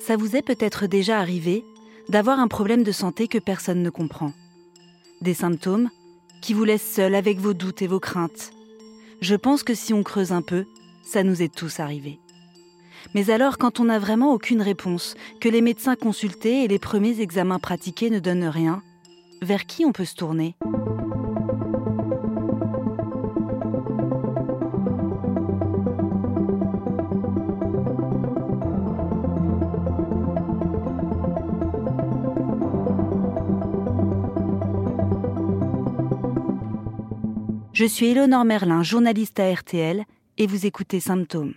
Ça vous est peut-être déjà arrivé d'avoir un problème de santé que personne ne comprend. Des symptômes qui vous laissent seul avec vos doutes et vos craintes. Je pense que si on creuse un peu, ça nous est tous arrivé. Mais alors quand on n'a vraiment aucune réponse, que les médecins consultés et les premiers examens pratiqués ne donnent rien, vers qui on peut se tourner? Je suis Éléonore Merlin, journaliste à RTL, et vous écoutez Symptômes.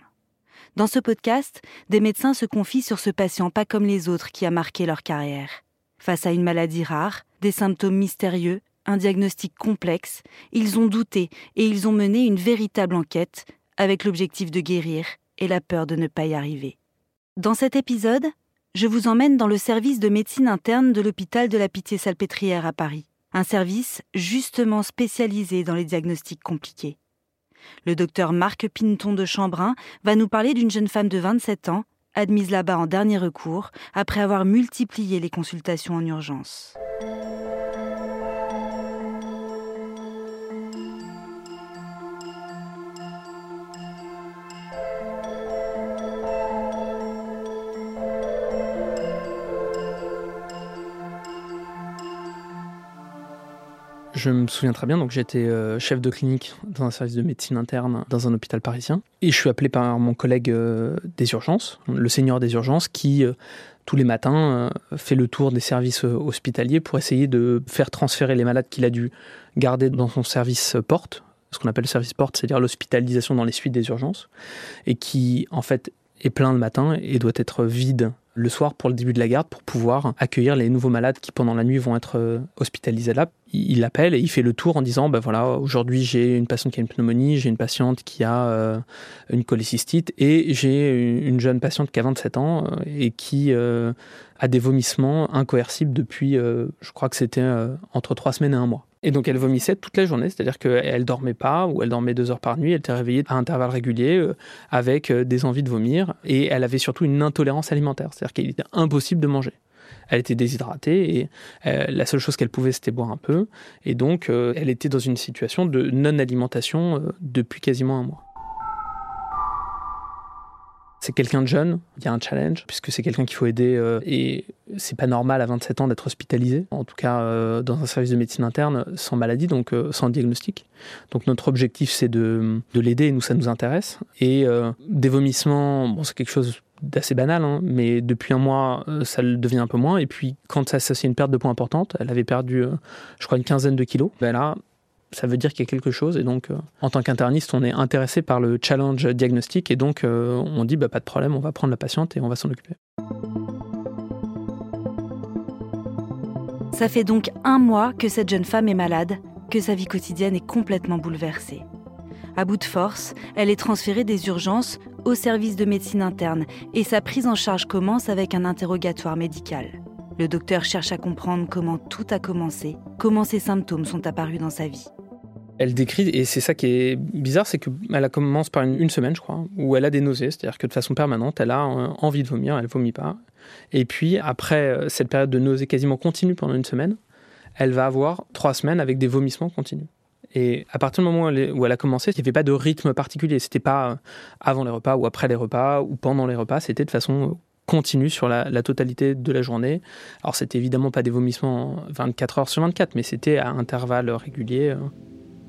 Dans ce podcast, des médecins se confient sur ce patient pas comme les autres qui a marqué leur carrière. Face à une maladie rare, des symptômes mystérieux, un diagnostic complexe, ils ont douté et ils ont mené une véritable enquête avec l'objectif de guérir et la peur de ne pas y arriver. Dans cet épisode, je vous emmène dans le service de médecine interne de l'hôpital de la Pitié-Salpêtrière à Paris un service justement spécialisé dans les diagnostics compliqués. Le docteur Marc Pinton de Chambrin va nous parler d'une jeune femme de 27 ans, admise là-bas en dernier recours, après avoir multiplié les consultations en urgence. Je me souviens très bien, donc j'étais euh, chef de clinique dans un service de médecine interne dans un hôpital parisien. Et je suis appelé par mon collègue euh, des urgences, le seigneur des urgences, qui euh, tous les matins fait le tour des services hospitaliers pour essayer de faire transférer les malades qu'il a dû garder dans son service porte, ce qu'on appelle le service porte, c'est-à-dire l'hospitalisation dans les suites des urgences, et qui en fait est plein le matin et doit être vide le soir pour le début de la garde pour pouvoir accueillir les nouveaux malades qui pendant la nuit vont être euh, hospitalisés là. Il appelle et il fait le tour en disant ben voilà aujourd'hui j'ai une patiente qui a une pneumonie, j'ai une patiente qui a euh, une cholécystite et j'ai une jeune patiente qui a 27 ans euh, et qui a des vomissements incoercibles depuis je crois que c'était entre trois semaines et un mois. Et donc elle vomissait toute la journée, c'est-à-dire qu'elle dormait pas ou elle dormait deux heures par nuit, elle était réveillée à intervalles réguliers euh, avec euh, des envies de vomir et elle avait surtout une intolérance alimentaire, c'est-à-dire qu'il était impossible de manger. Elle était déshydratée et euh, la seule chose qu'elle pouvait c'était boire un peu et donc elle était dans une situation de non-alimentation depuis quasiment un mois. C'est quelqu'un de jeune, il y a un challenge, puisque c'est quelqu'un qu'il faut aider, euh, et c'est pas normal à 27 ans d'être hospitalisé, en tout cas euh, dans un service de médecine interne, sans maladie, donc euh, sans diagnostic. Donc notre objectif c'est de, de l'aider, et nous ça nous intéresse. Et des vomissements, bon, c'est quelque chose d'assez banal, hein, mais depuis un mois, ça le devient un peu moins. Et puis, quand ça s'associe une perte de poids importante, elle avait perdu, je crois, une quinzaine de kilos. Ben là, ça veut dire qu'il y a quelque chose. Et donc, euh, en tant qu'interniste, on est intéressé par le challenge diagnostique. Et donc, euh, on dit, bah, pas de problème, on va prendre la patiente et on va s'en occuper. Ça fait donc un mois que cette jeune femme est malade, que sa vie quotidienne est complètement bouleversée. À bout de force, elle est transférée des urgences au service de médecine interne et sa prise en charge commence avec un interrogatoire médical. Le docteur cherche à comprendre comment tout a commencé, comment ces symptômes sont apparus dans sa vie elle décrit, et c'est ça qui est bizarre, c'est qu'elle commence par une, semaine, je crois, où elle a des nausées, c'est-à-dire que de façon permanente, elle a euh, envie de vomir, elle vomit pas. Et puis, après euh, cette période de nausées quasiment continue pendant une semaine, elle va avoir trois semaines avec des vomissements continus. Et à partir du moment où elle a commencé, il n'y avait pas de rythme particulier. C'était pas euh, avant les repas ou après les repas ou pendant les repas. C'était de façon continue sur la, la, totalité de la journée. Alors, c'était évidemment pas des vomissements 24 heures sur 24, mais c'était à intervalles réguliers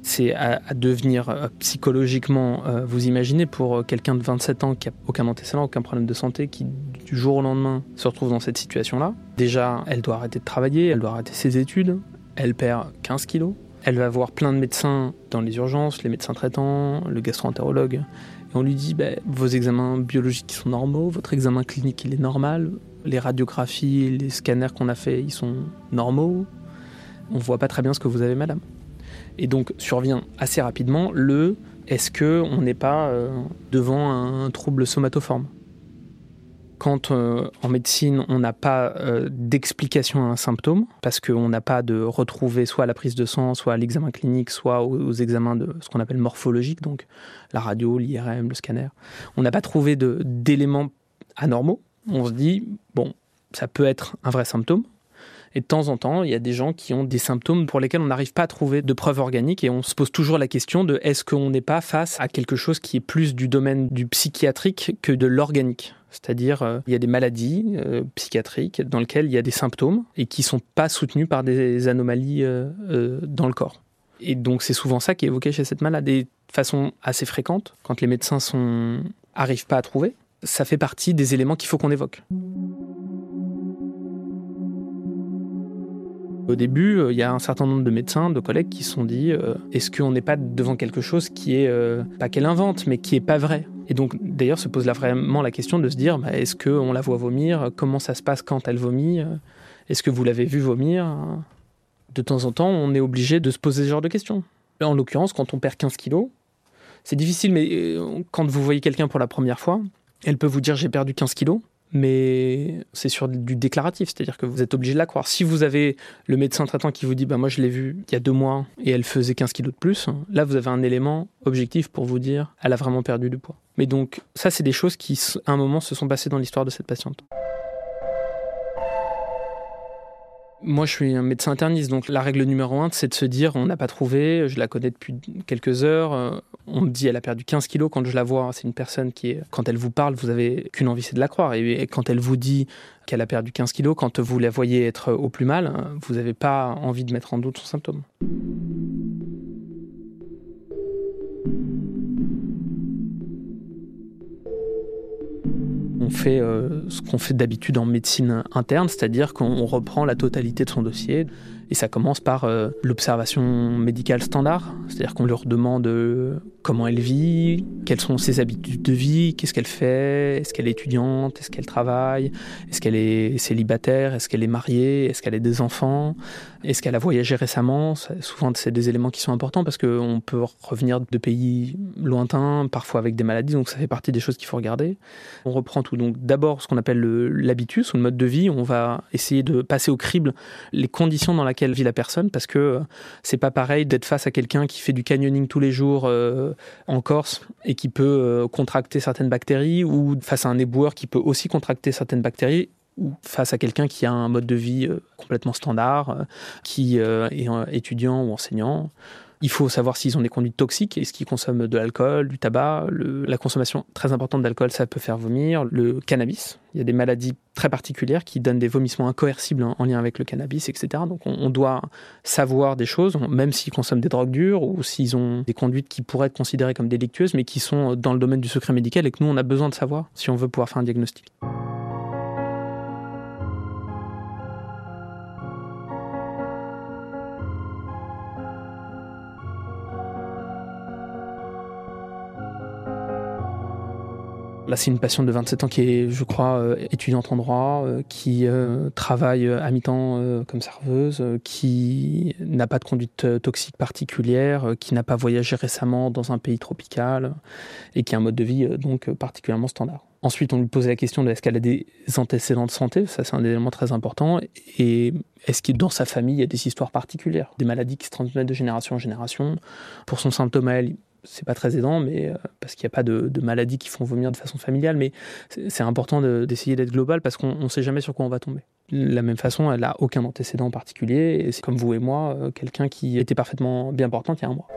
c'est à, devenir euh, psychologiquement, euh, vous imaginez, pour euh, quelqu'un de 27 ans qui n'a aucun antécédent, aucun problème de santé, qui du jour au lendemain se retrouve dans cette situation-là. Déjà, elle doit arrêter de travailler, elle doit arrêter ses études, elle perd 15 kilos, elle va voir plein de médecins dans les urgences, les médecins traitants, le gastro-entérologue, et on lui dit bah, vos examens biologiques sont normaux, votre examen clinique il est normal, les radiographies, les scanners qu'on a fait ils sont normaux, on voit pas très bien ce que vous avez, madame. Et donc survient assez rapidement le est-ce que on n'est pas euh, devant un trouble somatoforme? Quand euh, en médecine on n'a pas euh, d'explication à un symptôme, parce qu'on n'a pas de retrouver soit la prise de sang, soit l'examen clinique, soit aux, examens de ce qu'on appelle morphologique, donc la radio, l'IRM, le scanner, on n'a pas trouvé d'éléments anormaux, on se dit, bon, ça peut être un vrai symptôme. Et de temps en temps, il y a des gens qui ont des symptômes pour lesquels on n'arrive pas à trouver de preuves organiques et on se pose toujours la question de est-ce qu'on n'est pas face à quelque chose qui est plus du domaine du psychiatrique que de l'organique? C'est-à-dire, euh, il y a des maladies euh, psychiatriques dans lesquelles il y a des symptômes et qui ne sont pas soutenus par des anomalies euh, dans le corps. Et donc, c'est souvent ça qui est évoqué chez cette malade. Et de façon assez fréquente, quand les médecins n'arrivent pas à trouver, ça fait partie des éléments qu'il faut qu'on évoque. Au début, euh, il y a un certain nombre de médecins, de collègues qui se sont dit euh, est-ce qu'on n'est pas devant quelque chose qui est, euh, pas qu'elle invente, mais qui est pas vrai? Et donc, d'ailleurs, se pose vraiment la question de se dire bah, est-ce qu'on la voit vomir? Comment ça se passe quand elle vomit? Est-ce que vous l'avez vu vomir? De temps en temps, on est obligé de se poser ce genre de questions. En l'occurrence, quand on perd 15 kilos, c'est difficile, mais quand vous voyez quelqu'un pour la première fois, elle peut vous dire j'ai perdu 15 kilos mais c'est sur du déclaratif, c'est-à-dire que vous êtes obligé de la croire. Si vous avez le médecin traitant qui vous dit bah, Moi, je l'ai vue il y a deux mois et elle faisait 15 kilos de plus, là, vous avez un élément objectif pour vous dire Elle a vraiment perdu du poids. Mais donc, ça, c'est des choses qui, à un moment, se sont passées dans l'histoire de cette patiente. Moi, je suis un médecin interniste, donc la règle numéro un, c'est de se dire on n'a pas trouvé, je la connais depuis quelques heures, euh, on me dit elle a perdu 15 kilos quand je la vois, c'est une personne qui quand elle vous parle, vous avez qu'une envie, c'est de la croire. Et quand elle vous dit qu'elle a perdu 15 kilos, quand vous la voyez être au plus mal, vous n'avez pas envie de mettre en doute son symptôme. Fait euh, ce qu'on fait d'habitude en médecine interne, c'est-à-dire qu'on reprend la totalité de son dossier. Et ça commence par euh, l'observation médicale standard, c'est-à-dire qu'on leur demande euh, comment elle vit, quelles sont ses habitudes de vie, qu'est-ce qu'elle fait, est-ce qu'elle est étudiante, est-ce qu'elle travaille, est-ce qu'elle est célibataire, est-ce qu'elle est mariée, est-ce qu'elle a des enfants, est-ce qu'elle a voyagé récemment. Souvent, c'est des éléments qui sont importants parce qu'on peut revenir de pays lointains, parfois avec des maladies, donc ça fait partie des choses qu'il faut regarder. On reprend tout. Donc d'abord, ce qu'on appelle l'habitus ou le mode de vie, on va essayer de passer au crible les conditions dans lesquelles vit la personne parce que c'est pas pareil d'être face à quelqu'un qui fait du canyoning tous les jours. Euh, en Corse et qui peut euh, contracter certaines bactéries, ou face à un éboueur qui peut aussi contracter certaines bactéries, ou face à quelqu'un qui a un mode de vie euh, complètement standard, euh, qui est étudiant ou enseignant. Il faut savoir s'ils ont des conduites toxiques, est-ce qu'ils consomment de l'alcool, du tabac. la consommation très importante d'alcool, ça peut faire vomir. Le cannabis, il y a des maladies très particulières qui donnent des vomissements incoercibles en, lien avec le cannabis, etc. Donc on, doit savoir des choses, même s'ils consomment des drogues dures ou s'ils ont des conduites qui pourraient être considérées comme délictueuses, mais qui sont dans le domaine du secret médical et que nous, on a besoin de savoir si on veut pouvoir faire un diagnostic. Là, c'est une patiente de 27 ans qui est, je crois, euh, étudiante en droit, euh, qui euh, travaille à mi-temps comme serveuse, qui n'a pas de conduite toxique particulière, qui n'a pas voyagé récemment dans un pays tropical et qui a un mode de vie donc particulièrement standard. Ensuite, on lui pose la question de est-ce qu'elle a des antécédents de santé, ça c'est un élément très important, et est-ce que dans sa famille il y a des histoires particulières, des maladies qui se transmettent de génération en génération? Pour son symptôme à elle, c'est pas très aidant, mais euh, parce qu'il n'y a pas de, maladies qui font vomir de façon familiale, mais c'est important d'essayer d'être global parce qu'on ne sait jamais sur quoi on va tomber. De la même façon, elle n'a aucun antécédent particulier, et c'est comme vous et moi, euh, quelqu'un qui était parfaitement bien portant il y a un mois.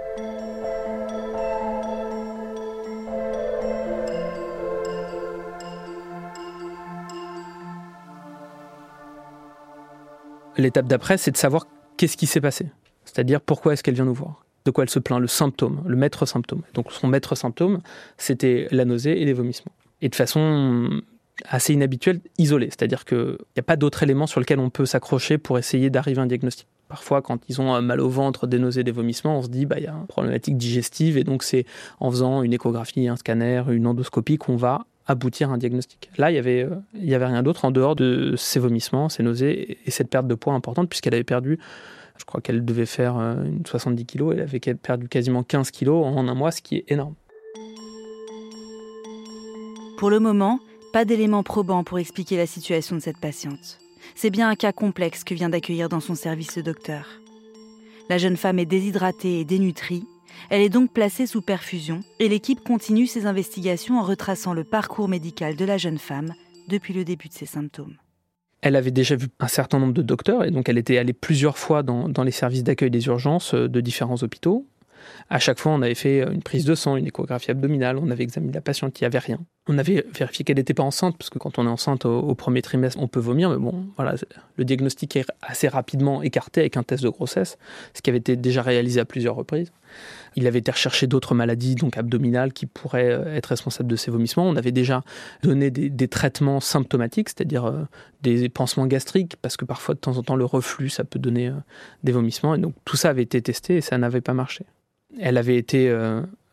L'étape d'après, c'est de savoir qu'est-ce qui s'est passé. C'est-à-dire pourquoi est-ce qu'elle vient nous voir de quoi elle se plaint, le symptôme, le maître symptôme. Donc son maître symptôme, c'était la nausée et les vomissements. Et de façon assez inhabituelle, isolée. C'est-à-dire qu'il n'y a pas d'autres éléments sur lesquels on peut s'accrocher pour essayer d'arriver à un diagnostic. Parfois, quand ils ont mal au ventre, des nausées, des vomissements, on se dit bah il y a une problématique digestive et donc c'est en faisant une échographie, un scanner, une endoscopie qu'on va aboutir à un diagnostic. Là, il y avait, euh, y avait rien d'autre en dehors de ces vomissements, ces nausées et cette perte de poids importante puisqu'elle avait perdu je crois qu'elle devait faire euh, une 70 kilos. Elle avait perdu quasiment 15 kilos en un mois, ce qui est énorme. Pour le moment, pas d'éléments probants pour expliquer la situation de cette patiente. C'est bien un cas complexe que vient d'accueillir dans son service le docteur. La jeune femme est déshydratée et dénutrie. Elle est donc placée sous perfusion et l'équipe continue ses investigations en retraçant le parcours médical de la jeune femme depuis le début de ses symptômes. Elle avait déjà vu un certain nombre de docteurs et donc elle était allée plusieurs fois dans, les services d'accueil des urgences euh, de différents hôpitaux. À chaque fois, on avait fait une prise de sang, une échographie abdominale, on avait examiné la patiente, il n'y avait rien. On avait vérifié qu'elle n'était pas enceinte, parce que quand on est enceinte au, premier trimestre, on peut vomir, mais bon, voilà, le diagnostic est assez rapidement écarté avec un test de grossesse, ce qui avait été déjà réalisé à plusieurs reprises. Il avait été recherché d'autres maladies, donc abdominales, qui pourraient euh, être responsables de ces vomissements. On avait déjà donné des, traitements symptomatiques, c'est-à-dire euh, des pansements gastriques, parce que parfois, de temps en temps, le reflux, ça peut donner euh, des vomissements. Et donc, tout ça avait été testé et ça n'avait pas marché. Elle avait été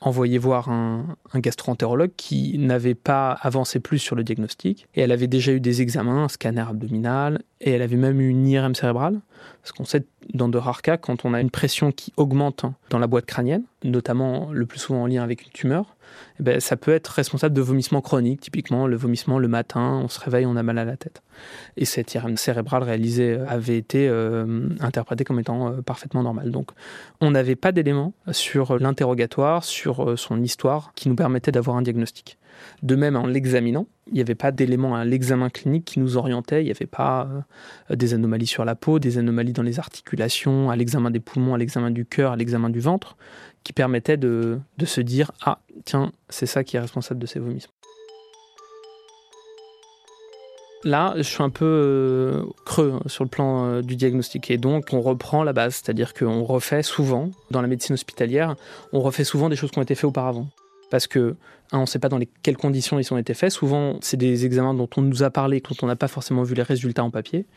envoyée voir un, un gastro-entérologue qui n'avait pas avancé plus sur le diagnostic. Et elle avait déjà eu des examens, un scanner abdominal, et elle avait même eu une IRM cérébrale. Parce qu'on sait, dans de rares cas, quand on a une pression qui augmente dans la boîte crânienne, notamment le plus souvent en lien avec une tumeur, eh ben, ça peut être responsable de vomissements chroniques. Typiquement, le vomissement le matin, on se réveille, on a mal à la tête. Et cette IRM cérébrale réalisée avait été euh, interprétée comme étant euh, parfaitement normale. Donc, on n'avait pas d'éléments sur l'interrogatoire, sur euh, son histoire, qui nous permettait d'avoir un diagnostic. De même, en l'examinant, il n'y avait pas d'éléments à l'examen clinique qui nous orientaient. Il n'y avait pas des anomalies sur la peau, des anomalies dans les articulations, à l'examen des poumons, à l'examen du cœur, à l'examen du ventre qui permettait de, de se dire Ah, tiens, c'est ça qui est responsable de ces vomissements. Là, je suis un peu euh, creux hein, sur le plan euh, du diagnostic. Et donc, on reprend la base, c'est-à-dire qu'on refait souvent, dans la médecine hospitalière, on refait souvent des choses qui ont été faites auparavant. Parce que, on ne sait pas dans les, quelles conditions ils ont été faits. Souvent, c'est des examens dont on nous a parlé, quand on n'a pas forcément vu les résultats en papier.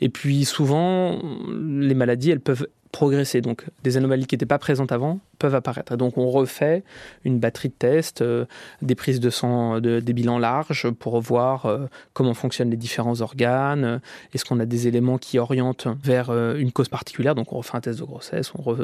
Et puis, souvent, les maladies, elles peuvent progresser. Donc des anomalies qui n'étaient pas présentes avant peuvent apparaître. Donc on refait une batterie de tests, euh, des prises de sang, de, des bilans larges pour voir euh, comment fonctionnent les différents organes, euh, est-ce qu'on a des éléments qui orientent vers une cause particulière? Donc on refait un test de grossesse, on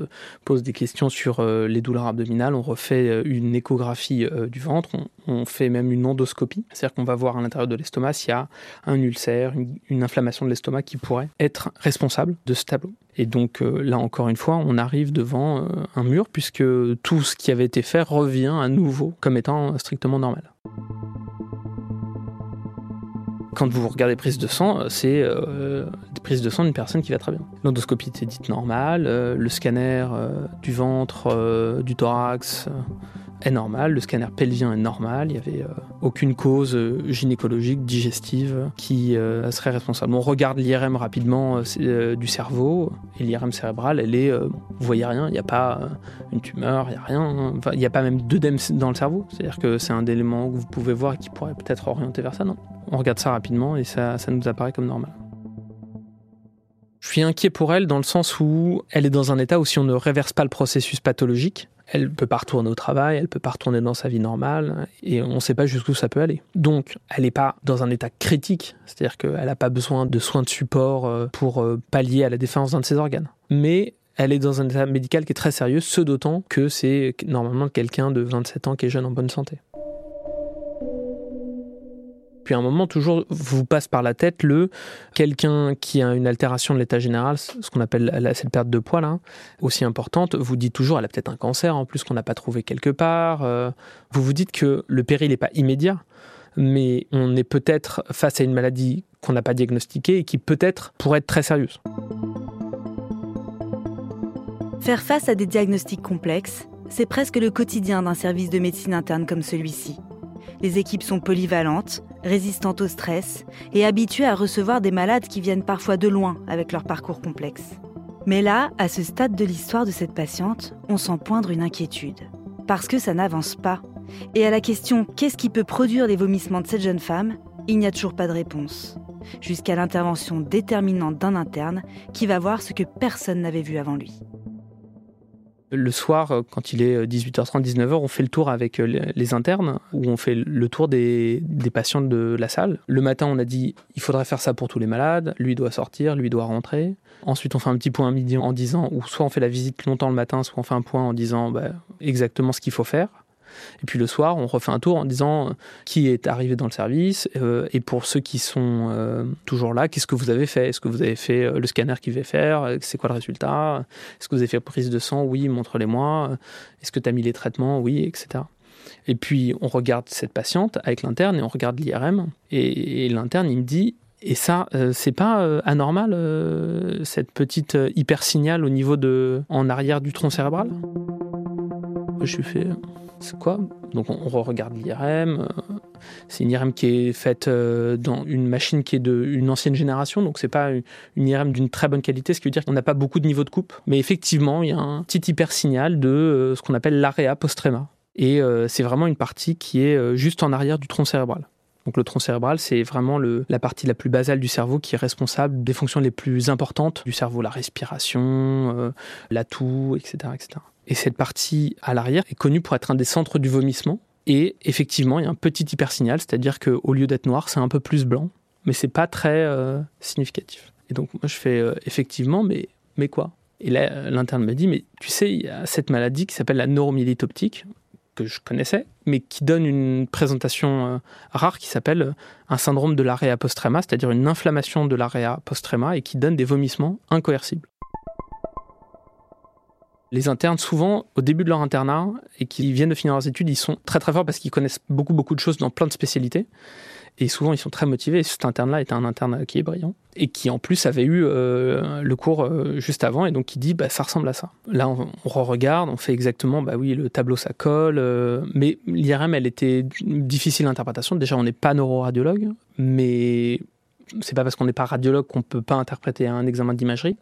pose des questions sur les douleurs abdominales, on refait une échographie du ventre, on, fait même une endoscopie, c'est-à-dire qu'on va voir à l'intérieur de l'estomac s'il y a un ulcère, une inflammation de l'estomac qui pourrait être responsable de ce tableau. Et donc là encore une fois, on arrive devant un mur puisque tout ce qui avait été fait revient à nouveau comme étant strictement normal. Quand vous regardez prise de sang, c'est euh, des prises de sang d'une personne qui va très bien. L'endoscopie était dite normale, euh, le scanner euh, du ventre, du thorax, est normal, le scanner pelvien est normal, il n'y avait euh, aucune cause euh, gynécologique, digestive qui euh, serait responsable. On regarde l'IRM rapidement du cerveau, et l'IRM cérébrale, elle est, vous voyez rien, il n'y a pas une tumeur, il n'y a rien, il n'y a pas même d'œdème dans le cerveau, c'est-à-dire que c'est un élément que vous pouvez voir et qui pourrait peut-être orienter vers ça, non On regarde ça rapidement et ça, ça nous apparaît comme normal. Je suis inquiet pour elle dans le sens où elle est dans un état où si on ne réverse pas le processus pathologique, elle peut pas retourner au travail, elle peut pas retourner dans sa vie normale, et on ne sait pas jusqu'où ça peut aller. Donc, elle n'est pas dans un état critique, c'est-à-dire qu'elle n'a pas besoin de soins de support euh, pour euh, pallier à la défense d'un de ses organes. Mais elle est dans un état médical qui est très sérieux, ce d'autant que c'est normalement quelqu'un de 27 ans qui est jeune en bonne santé. Puis un moment, toujours vous passe par la tête le quelqu'un qui a une altération de l'état général, ce qu'on appelle cette perte de poids là, aussi importante, vous dites toujours elle a peut-être un cancer en plus qu'on n'a pas trouvé quelque part. Euh, vous vous dites que le péril n'est pas immédiat, mais on est peut-être face à une maladie qu'on n'a pas diagnostiquée et qui peut-être pourrait être très sérieuse. Faire face à des diagnostics complexes, c'est presque le quotidien d'un service de médecine interne comme celui-ci. Les équipes sont polyvalentes, résistantes au stress et habituées à recevoir des malades qui viennent parfois de loin avec leur parcours complexe. Mais là, à ce stade de l'histoire de cette patiente, on sent poindre une inquiétude. Parce que ça n'avance pas. Et à la question qu'est-ce qui peut produire les vomissements de cette jeune femme, il n'y a toujours pas de réponse. Jusqu'à l'intervention déterminante d'un interne qui va voir ce que personne n'avait vu avant lui. Le soir, euh, quand il est 18h30, euh, 19h, on fait le tour avec euh, les internes, où on fait le tour des, patients de la salle. Le matin, on a dit, il faudrait faire ça pour tous les malades, lui doit sortir, lui doit rentrer. Ensuite, on fait un petit point à midi en disant, ou soit on fait la visite longtemps le matin, soit on fait un point en disant bah, exactement ce qu'il faut faire. Et puis le soir, on refait un tour en disant euh, qui est arrivé dans le service euh, et pour ceux qui sont euh, toujours là, qu'est-ce que vous avez fait? Est-ce que vous avez fait le scanner qu'il devait faire? C'est quoi le résultat? Est-ce que vous avez fait prise de sang? Oui, montre-les-moi. Est-ce que tu as mis les traitements? Oui, etc. Et puis on regarde cette patiente avec l'interne et on regarde l'IRM. Et, l'interne, il me dit et ça, c'est pas anormal, cette petite hypersignal au niveau de. en arrière du tronc cérébral? Je suis fait. C'est quoi? Donc on, regarde l'IRM. C'est une IRM qui est faite dans une machine qui est d'une ancienne génération, donc c'est pas une IRM d'une très bonne qualité, ce qui veut dire qu'on n'a pas beaucoup de niveau de coupe. Mais effectivement, il y a un petit hypersignal de ce qu'on appelle l'area postrema. Et c'est vraiment une partie qui est juste en arrière du tronc cérébral. Donc le tronc cérébral, c'est vraiment la partie la plus basale du cerveau qui est responsable des fonctions les plus importantes du cerveau, la respiration, euh, la toux, etc., etc. Et cette partie à l'arrière est connue pour être un des centres du vomissement. Et effectivement, il y a un petit hypersignal, c'est-à-dire qu'au lieu d'être noir, c'est un peu plus blanc, mais c'est pas très euh, significatif. Et donc moi je fais euh, effectivement, mais, mais quoi? Et là, l'interne me dit, mais tu sais, il y a cette maladie qui s'appelle la neuromyélite optique que je connaissais, mais qui donne une présentation euh, rare qui s'appelle un syndrome de l'area postrema, c'est-à-dire une inflammation de l'area postrema et qui donne des vomissements incoercibles. Les internes, souvent, au début de leur internat et qui viennent de finir leurs études, ils sont très très forts parce qu'ils connaissent beaucoup beaucoup de choses dans plein de spécialités. Et souvent, ils sont très motivés. cet interne-là était un interne qui est brillant et qui, en plus, avait eu euh, le cours euh, juste avant et donc qui dit bah, ça ressemble à ça. Là, on, re-regarde, on fait exactement, bah oui, le tableau, ça colle. Euh, mais l'IRM, elle était difficile d'interprétation. Déjà, on n'est pas neuroradiologue, mais c'est pas parce qu'on n'est pas radiologue qu'on peut pas interpréter un examen d'imagerie.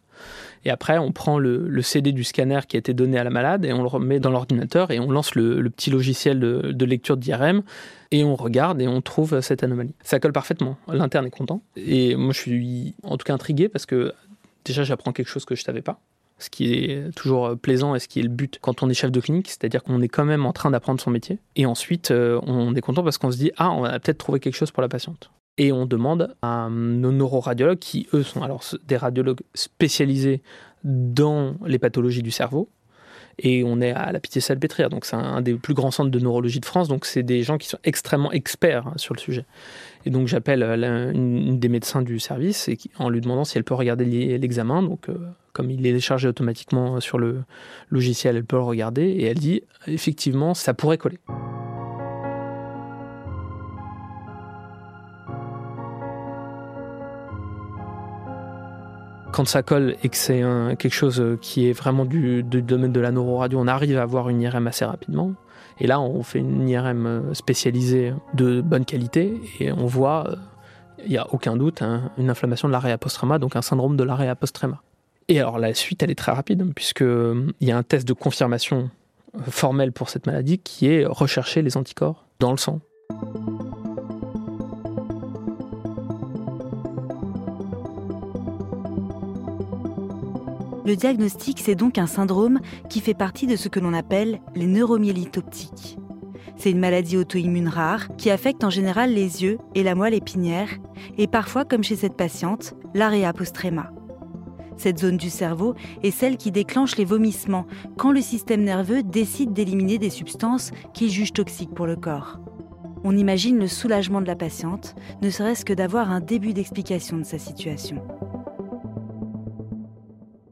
Et après, on prend le, CD du scanner qui a été donné à la malade et on le remet dans l'ordinateur et on lance le, petit logiciel de, de lecture d'IRM et on regarde et on trouve cette anomalie. Ça colle parfaitement. L'interne est content. Et moi, je suis en tout cas intrigué parce que déjà, j'apprends quelque chose que je savais pas ce qui est toujours plaisant et ce qui est le but quand on est chef de clinique, c'est-à-dire qu'on est quand même en train d'apprendre son métier. Et ensuite, euh, on est content parce qu'on se dit, ah, on a peut-être trouvé quelque chose pour la patiente et on demande à nos neuroradiologues, qui eux sont alors des radiologues spécialisés dans les pathologies du cerveau, et on est à la Pitié-Salpêtrière, donc c'est un des plus grands centres de neurologie de France, donc c'est des gens qui sont extrêmement experts hein, sur le sujet. Et donc j'appelle euh, une, des médecins du service et en lui demandant si elle peut regarder l'examen, donc euh, comme il est chargé automatiquement sur le logiciel, elle peut le regarder, et elle dit effectivement ça pourrait coller. Quand ça colle et que c'est quelque chose qui est vraiment du, domaine de la neuroradio, on arrive à avoir une IRM assez rapidement. Et là, on fait une IRM spécialisée de bonne qualité et on voit, euh, il n'y a aucun doute, hein, une inflammation de l'area postrema, donc un syndrome de l'area postrema. Et alors la suite, elle est très rapide puisqu'il euh, y a un test de confirmation euh, formel pour cette maladie qui est rechercher les anticorps dans le sang. Le diagnostic, c'est donc un syndrome qui fait partie de ce que l'on appelle les neuromyélites optiques. C'est une maladie auto-immune rare qui affecte en général les yeux et la moelle épinière, et parfois, comme chez cette patiente, l'area postrema. Cette zone du cerveau est celle qui déclenche les vomissements quand le système nerveux décide d'éliminer des substances qu'il juge toxiques pour le corps. On imagine le soulagement de la patiente, ne serait-ce que d'avoir un début d'explication de sa situation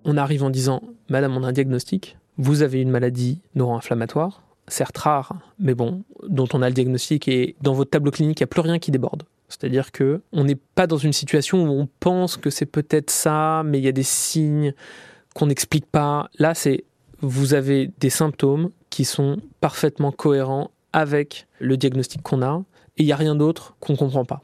on arrive en disant Madame, on a un diagnostic, vous avez une maladie neuro-inflammatoire, certes rare, mais bon, dont on a le diagnostic et dans votre tableau clinique, il n'y a plus rien qui déborde. C'est-à-dire que on n'est pas dans une situation où on pense que c'est peut-être ça, mais il y a des signes qu'on n'explique pas. Là, c'est vous avez des symptômes qui sont parfaitement cohérents avec le diagnostic qu'on a, et il n'y a rien d'autre qu'on ne comprend pas.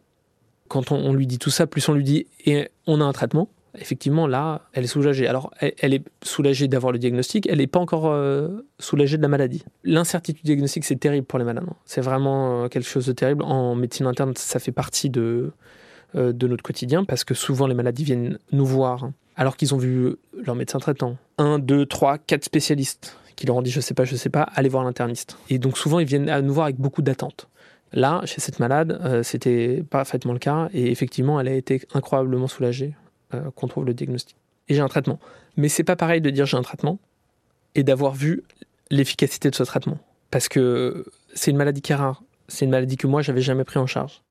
Quand on, on, lui dit tout ça, plus on lui dit et on a un traitement, effectivement, là, elle est soulagée. Alors, elle, est soulagée d'avoir le diagnostic, elle n'est pas encore euh, soulagée de la maladie. L'incertitude diagnostique, c'est terrible pour les malades. Hein. C'est vraiment euh, quelque chose de terrible. En médecine interne, ça fait partie de, euh, de notre quotidien parce que souvent, les maladies viennent nous voir hein, alors qu'ils ont vu leur médecin traitant. Un, deux, trois, quatre spécialistes qui leur ont dit je sais pas, je sais pas, allez voir l'interniste. Et donc, souvent, ils viennent à nous voir avec beaucoup d'attentes. Là, chez cette malade, c'était parfaitement le cas et effectivement, elle a été incroyablement soulagée euh, qu'on trouve le diagnostic. Et j'ai un traitement. Mais c'est pas pareil de dire j'ai un traitement et d'avoir vu l'efficacité de ce traitement. Parce que c'est une maladie qui est rare. C'est une maladie que moi, j'avais jamais pris en charge.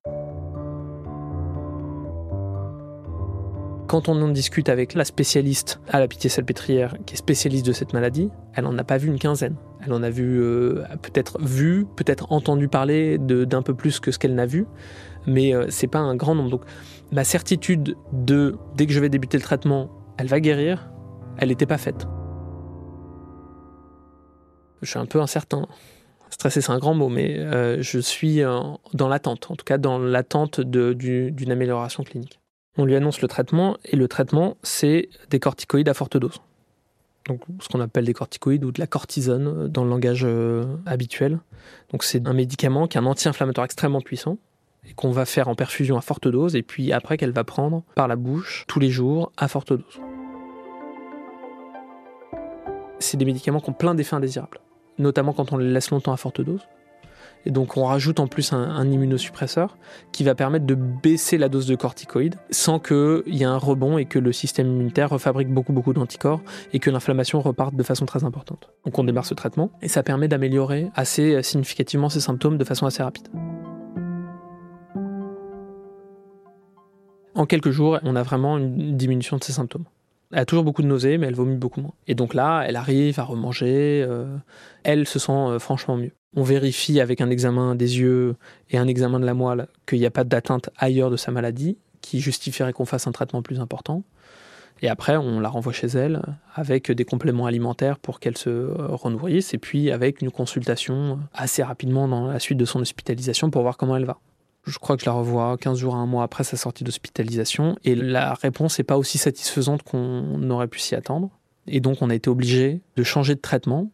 Quand on en discute avec la spécialiste à la pitié salpêtrière, qui est spécialiste de cette maladie, elle n'en a pas vu une quinzaine. Elle en a vu, euh, peut-être vu, peut-être entendu parler d'un peu plus que ce qu'elle n'a vu, mais euh, c'est pas un grand nombre. Donc ma certitude de dès que je vais débuter le traitement, elle va guérir, elle n'était pas faite. Je suis un peu incertain. Stressé, c'est un grand mot, mais euh, je suis dans l'attente, en tout cas dans l'attente d'une amélioration clinique. On lui annonce le traitement, et le traitement, c'est des corticoïdes à forte dose donc ce qu'on appelle des corticoïdes ou de la cortisone euh, dans le langage euh, habituel. Donc c'est un médicament qui est un anti-inflammatoire extrêmement puissant qu'on va faire en perfusion à forte dose et puis après qu'elle va prendre par la bouche tous les jours à forte dose. C'est des médicaments qui ont plein d'effets indésirables, notamment quand on les laisse longtemps à forte dose. Et donc on rajoute en plus un, immunosuppresseur qui va permettre de baisser la dose de corticoïdes sans qu'il y ait un rebond et que le système immunitaire refabrique beaucoup beaucoup d'anticorps et que l'inflammation reparte de façon très importante. Donc on démarre ce traitement et ça permet d'améliorer assez significativement ces symptômes de façon assez rapide. En quelques jours, on a vraiment une diminution de ces symptômes. Elle a toujours beaucoup de nausées, mais elle vomit beaucoup moins. Et donc là, elle arrive à remanger. Euh, elle se sent euh, franchement mieux on vérifie avec un examen des yeux et un examen de la moelle qu'il n'y a pas d'atteinte ailleurs de sa maladie qui justifierait qu'on fasse un traitement plus important. Et après, on la renvoie chez elle avec des compléments alimentaires pour qu'elle se renourrisse et puis avec une consultation assez rapidement dans la suite de son hospitalisation pour voir comment elle va. Je crois que je la revois 15 jours à un mois après sa sortie d'hospitalisation et la réponse n'est pas aussi satisfaisante qu'on aurait pu s'y attendre. Et donc, on a été obligé de changer de traitement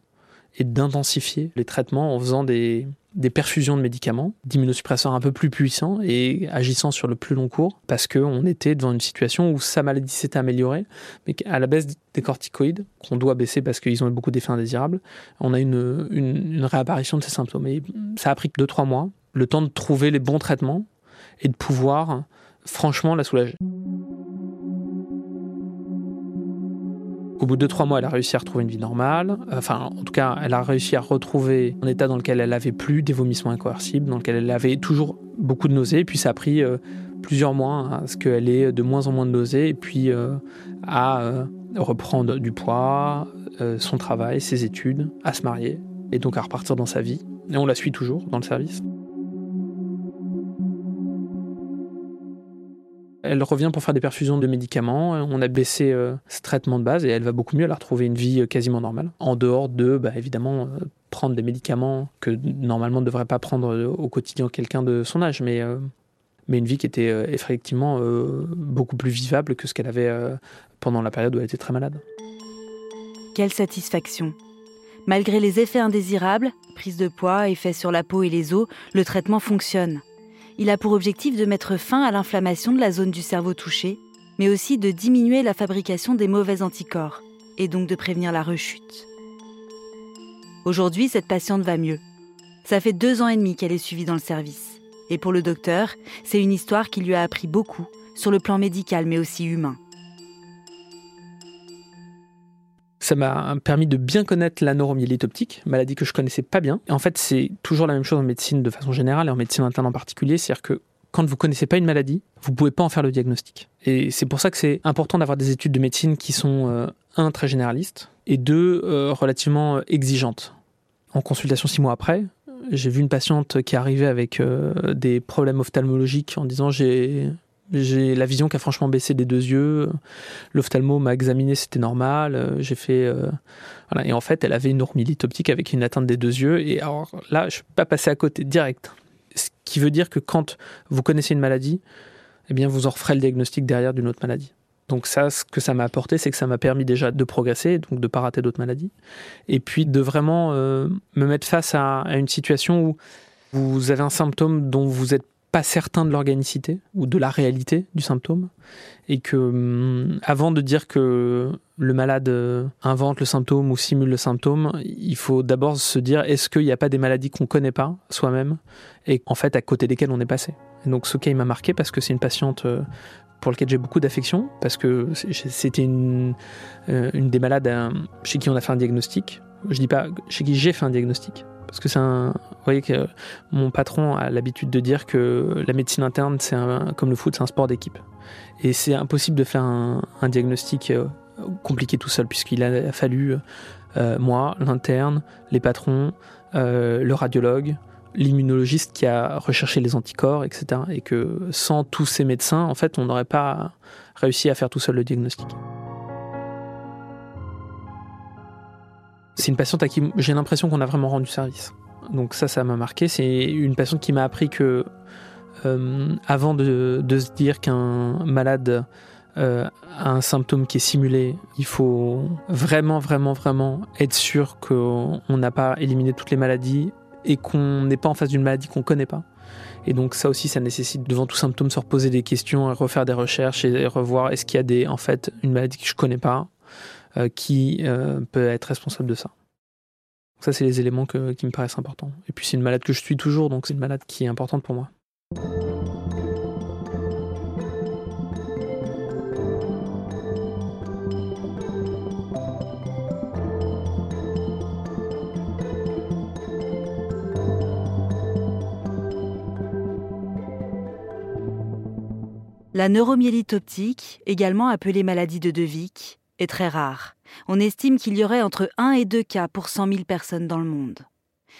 et d'intensifier les traitements en faisant des, perfusions de médicaments, d'immunosuppresseurs un peu plus puissants et agissant sur le plus long cours, parce qu'on était devant une situation où sa maladie s'était améliorée, mais à la baisse des corticoïdes, qu'on doit baisser parce qu'ils ont beaucoup d'effets indésirables, on a une, une, réapparition de ces symptômes. Et ça a pris que 2-3 mois, le temps de trouver les bons traitements et de pouvoir franchement la soulager. Au bout de trois mois, elle a réussi à retrouver une vie normale. Enfin, en tout cas, elle a réussi à retrouver un état dans lequel elle avait plus des vomissements incoercibles, dans lequel elle avait toujours beaucoup de nausées. Et puis, ça a pris euh, plusieurs mois à ce qu'elle ait de moins en moins de nausées. Et puis, euh, à euh, reprendre du poids, son travail, ses études, à se marier. Et donc à repartir dans sa vie. Et on la suit toujours dans le service. Elle revient pour faire des perfusions de médicaments. On a baissé euh, ce traitement de base et elle va beaucoup mieux. Elle a retrouvé une vie euh, quasiment normale. En dehors de, bah, évidemment, euh, prendre des médicaments que normalement ne devrait pas prendre au quotidien quelqu'un de son âge, mais, une vie qui était effectivement beaucoup plus vivable que ce qu'elle avait pendant la période où elle était très malade. Quelle satisfaction Malgré les effets indésirables, prise de poids, effets sur la peau et les os, le traitement fonctionne. Il a pour objectif de mettre fin à l'inflammation de la zone du cerveau touchée, mais aussi de diminuer la fabrication des mauvais anticorps, et donc de prévenir la rechute. Aujourd'hui, cette patiente va mieux. Ça fait deux ans et demi qu'elle est suivie dans le service. Et pour le docteur, c'est une histoire qui lui a appris beaucoup, sur le plan médical mais aussi humain. Ça m'a permis de bien connaître la neuromyélite optique, maladie que je connaissais pas bien. Et en fait, c'est toujours la même chose en médecine de façon générale et en médecine interne en particulier, c'est-à-dire que quand vous connaissez pas une maladie, vous pouvez pas en faire le diagnostic. Et c'est pour ça que c'est important d'avoir des études de médecine qui sont euh, un très généralistes et deux euh, relativement euh, exigeantes. En consultation six mois après, j'ai vu une patiente qui arrivait avec des problèmes ophtalmologiques en disant j'ai j'ai la vision qui a franchement baissé des deux yeux. L'ophtalmo m'a examiné, c'était normal. Euh, j'ai fait. Euh, voilà. Et en fait, elle avait une normilite optique avec une atteinte des deux yeux. Et alors là, je ne peux pas passer à côté direct. Ce qui veut dire que quand vous connaissez une maladie, eh bien, vous en referez le diagnostic derrière d'une autre maladie. Donc ça, ce que ça m'a apporté, c'est que ça m'a permis déjà de progresser, donc de ne pas rater d'autres maladies, et puis de vraiment euh, me mettre face à, à, une situation où vous avez un symptôme dont vous êtes pas certain de l'organicité ou de la réalité du symptôme et que hum, avant de dire que le malade euh, invente le symptôme ou simule le symptôme, il faut d'abord se dire est-ce qu'il n'y a pas des maladies qu'on ne connaît pas soi-même et en fait à côté desquelles on est passé? Et donc ce cas m'a marqué parce que c'est une patiente euh, pour laquelle j'ai beaucoup d'affection parce que c'était une, euh, une des malades chez qui on a fait un diagnostic. Je dis pas chez qui j'ai fait un diagnostic parce que c'est un. Vous voyez que mon patron a l'habitude de dire que la médecine interne, c'est comme le foot, c'est un sport d'équipe. Et c'est impossible de faire un, diagnostic euh, compliqué tout seul, puisqu'il a fallu moi, l'interne, les patrons, le radiologue, l'immunologiste qui a recherché les anticorps, etc. Et que sans tous ces médecins, en fait, on n'aurait pas réussi à faire tout seul le diagnostic. C'est une patiente à qui j'ai l'impression qu'on a vraiment rendu service. Donc ça, ça m'a marqué. C'est une patiente qui m'a appris que euh, avant de, se dire qu'un malade euh, a un symptôme qui est simulé, il faut vraiment, vraiment, vraiment être sûr qu'on n'a pas éliminé toutes les maladies et qu'on n'est pas en face d'une maladie qu'on ne connaît pas. Et donc ça aussi, ça nécessite devant tout symptôme se reposer des questions, refaire des recherches et revoir est-ce qu'il y a en fait une maladie que je ne connais pas qui euh, peut être responsable de ça. Ça, c'est les éléments qui me paraissent importants. Et puis c'est une malade que je suis toujours, donc c'est une malade qui est importante pour moi. La neuromyélite optique, également appelée maladie de De Vic, est très rare. On estime qu'il y aurait entre 1 et 2 cas pour 100 000 personnes dans le monde.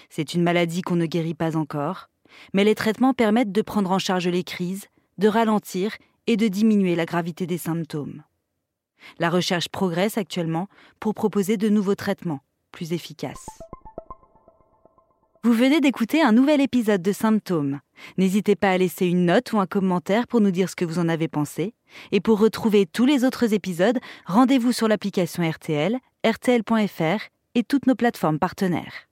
C'est une maladie qu'on ne guérit pas encore, mais les traitements permettent de prendre en charge les crises, de ralentir et de diminuer la gravité des symptômes. La recherche progresse actuellement pour proposer de nouveaux traitements plus efficaces. Vous venez d'écouter un nouvel épisode de Symptômes. N'hésitez pas à laisser une note ou un commentaire pour nous dire ce que vous en avez pensé. Et pour retrouver tous les autres épisodes, rendez-vous sur l'application RTL, rtl.fr et toutes nos plateformes partenaires.